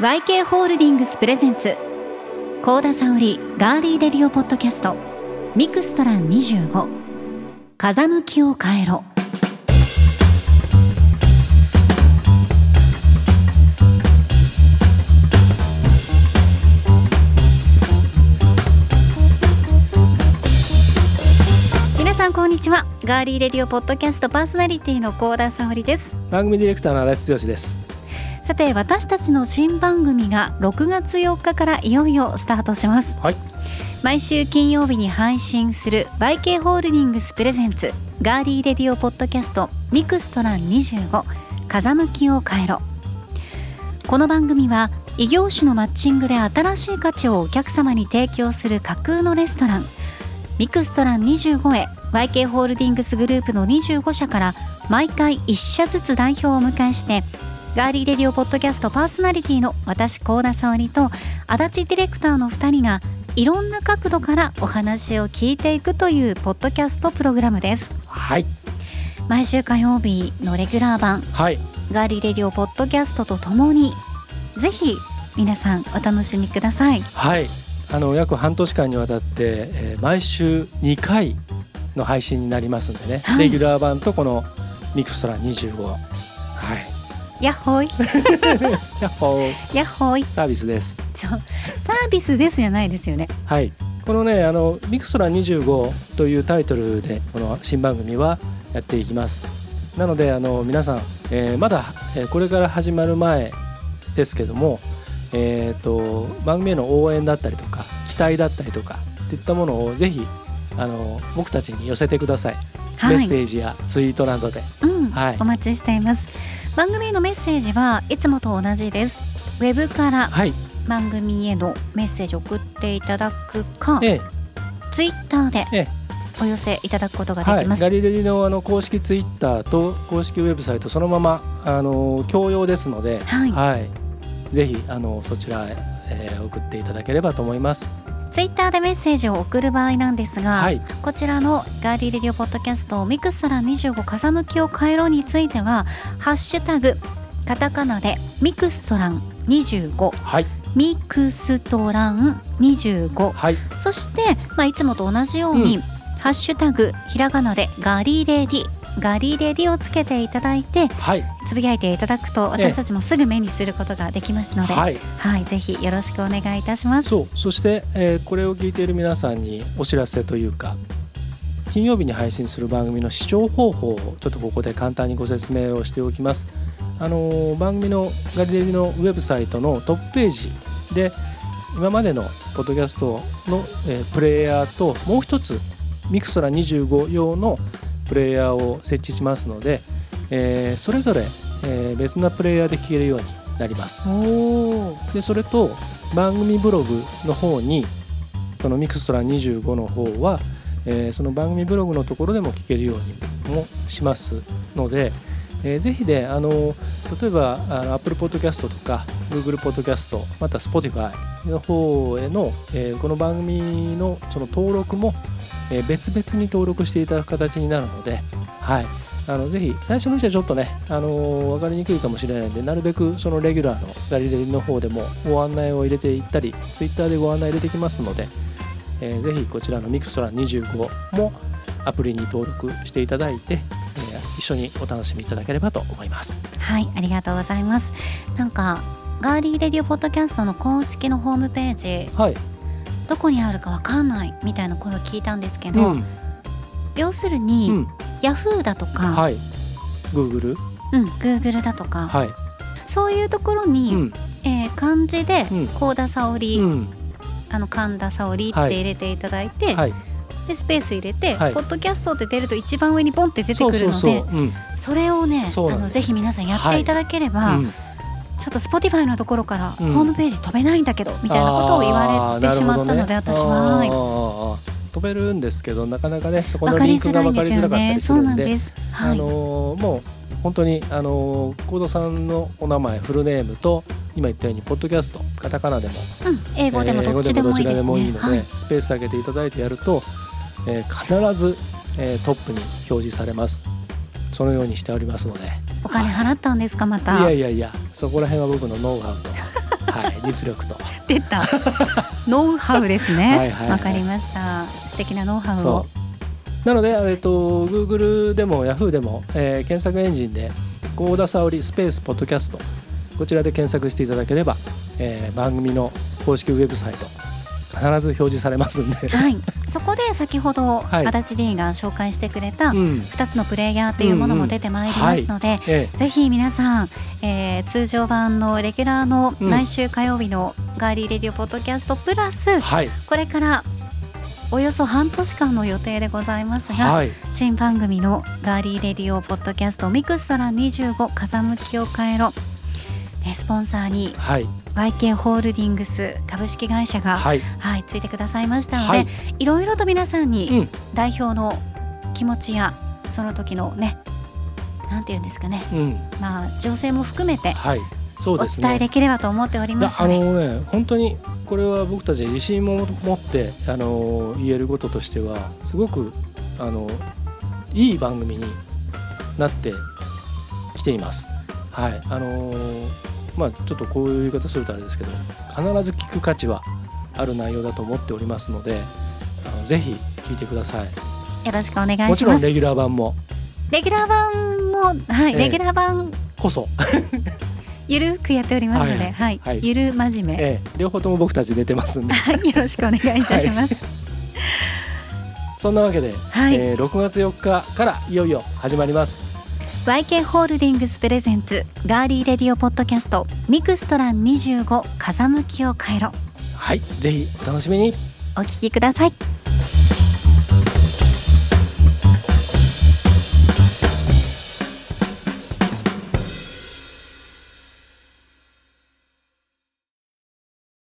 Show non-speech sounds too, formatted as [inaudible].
YK ホールディングスプレゼンツ。高田沙織ガーリーレディオポッドキャスト。ミクストラン25風向きを変えろ。皆さんこんにちは。 Girly Radio Podcast パーソナリティの神田沙織です。番組ディレクターの足立剛です。さて私たちの新番組が6月4日からいよいよスタートします。はい。毎週金曜日に配信する YK ホールディングスプレゼンツガーリーレディオポッドキャストミクストラン25風向きを変えろ。この番組は異業種のマッチングで新しい価値をお客様に提供する架空のレストラン。ミクストラン25へ YK ホールディングスグループの25社から毎回1社ずつ代表をお迎えしてガーリーレディオポッドキャストパーソナリティの私高田沙織と足立ディレクターの2人がいろんな角度からお話を聞いていくというポッドキャストプログラムです。はい。毎週火曜日のレギュラー版はいガーリーレディオポッドキャストとともにぜひ皆さんお楽しみください。はい。あの約半年間にわたって、えー毎週2回の配信になりますんでね、はい。レギュラー版とこのミクストラン25はいヤッホーイ。[laughs] ヤッホー。ヤッホーイ。サービスです。そう。サービスですじゃないですよね。はい。このねあのミクストラン25というタイトルでこの新番組はやっていきます。なのであの皆さん、えーまだ、えーこれから始まる前ですけどもえー、と番組への応援だったりとか期待だったりとかといったものをぜひあの僕たちに寄せてください、はい。メッセージやツイートなどで。うん、はい。お待ちしています番組へのメッセージはいつもと同じです。ウェブからはい。番組へのメッセージを送っていただくかええ。ツイッターでええ。お寄せいただくことがではい、きます、ガリレディのあの公式ツイッターと公式ウェブサイトそのままあの共用ですので、はい。ぜひあのそちらへ、えー送っていただければと思います。ツイッターでメッセージを送る場合なんですが、はい、こちらの Girly Radio Podcast ミクストラン25風向きを変えろについてはハッシュタグカタカナでミクストラン25はい、ミクストラン25はい、そして、まあ、いつもと同じように、うん。ハッシュタグひらがなでがりれでぃがりれでぃをつけていただいてはい、つぶやいていただくとええ私たちもすぐ目にすることができますので、はい、はい、ぜひよろしくお願いいたします。そう、そして、えーこれを聞いている皆さんにお知らせというか。金曜日に配信する番組の視聴方法をちょっとここで簡単にご説明をしておきます。あのー番組のガリレディのウェブサイトのトップページで今までのポッドキャストの、えープレイヤーともう一つミクストラ25用のプレイヤーを設置しますので、えーそれぞれ、えー別なプレイヤーで聞けるようになります。でそれと番組ブログの方にこのミクストラ25の方は、えーその番組ブログのところでも聞けるようにもしますので、えーぜひであの例えばあの Apple Podcast とか Google Podcast また Spotify の方への、えーこの番組のその登録も、えー別々に登録していただく形になるので、はい、あのぜひ最初のうちはちょっとね、あのー分かりにくいかもしれないのでなるべくそのレギュラーのガリレディの方でもご案内を入れていったり Twitter でご案内入れてきますので、えーぜひこちらのミクソラ25もアプリに登録していただいて、えー一緒にお楽しみいただければと思います。はいありがとうございます。なんかガーリーレディオポッドキャストの公式のホームページはい、どこにあるかわかんないみたいな声を聞いたんですけど、うん。要するに、うん、ヤフーだとか、はい、Google、うん、Google だとか、はい、そういうところに、うん、えー漢字でうん。幸田沙織、うん、あの神田沙織って入れていただいて、はい、でスペース入れて、はい。ポッドキャストって出ると一番上にポンって出てくるのでそれをねあのぜひ皆さんやっていただければ、うんちょっと Spotify のところからホうん。ームページ飛べないんだけど、みたいなことを言われてしまったので、私は、飛べるんですけどなかなかねそこのリンクが分かりづらかったりするんんです。はい。あのーもう本当にあのーコードさんのお名前フルネームと今言ったようにポッドキャストカタカナでもうん、英語でもえーどっちでもいいいいので、はい。スペース上げていただいてやると、えー必ず、えートップに表示されます。そのようにしておりますのでお金払ったんですかまた？いやいやいやそこら辺は僕のノウハウと、[laughs] はい、実力と。出たノウハウですね。わ [laughs] はいはいはいかりました。素敵なノウハウをなので、えっと、Google でも Yahoo でも、えー検索エンジンで「幸田沙織スペースポッドキャスト」こちらで検索していただければ、えー番組の公式ウェブサイト必ず表示されますんで、はい。そこで先ほどはい。足立 D が紹介してくれたうん。二つのプレイヤーっていうものも出てまいりますので、えぜひ皆さん、えー通常版のレギュラーのうん。毎週火曜日の Girly Radio Podcast Plus、ーはい。これからおよそ半年間の予定でございますが、はい。新番組の Girly Radio Podcast ミクストラン25風向きを変えろでスポンサーにはい。YK ホールディングス株式会社が、はい。はいついてくださいましたので、はい。い、ろいろと皆さんうにん。代表の気持ちやその時のねなんていうんですかね。うん。まあ情勢も含めてはい。そうおですね。伝えできればと思っておりますあのね本当にこれは僕たち自信も持ってあの言えることとしてはすごくあのいい番組になってきています。はい。あのまあちょっとこういう言い方するとあれですけど必ず聞く価値はある内容だと思っておりますのであのぜひ聞いてください。よろしくお願いします。もちろんレギュラー版も。レギュラー版もはい、ええ。レギュラー版。こそ、[laughs] ゆるくやっておりますので、ははいい、はい。ゆる真面目、ええ、両方とも僕たち出てますんで。はい、よろしくお願いいたします。そんなわけで、はい、えー6月4日からいよいよ始まります。YK ホールディングスプレゼンツガーリーレディオポッドキャストミクストラン25風向きを変えろはい、ぜひお楽しみに。お聞きください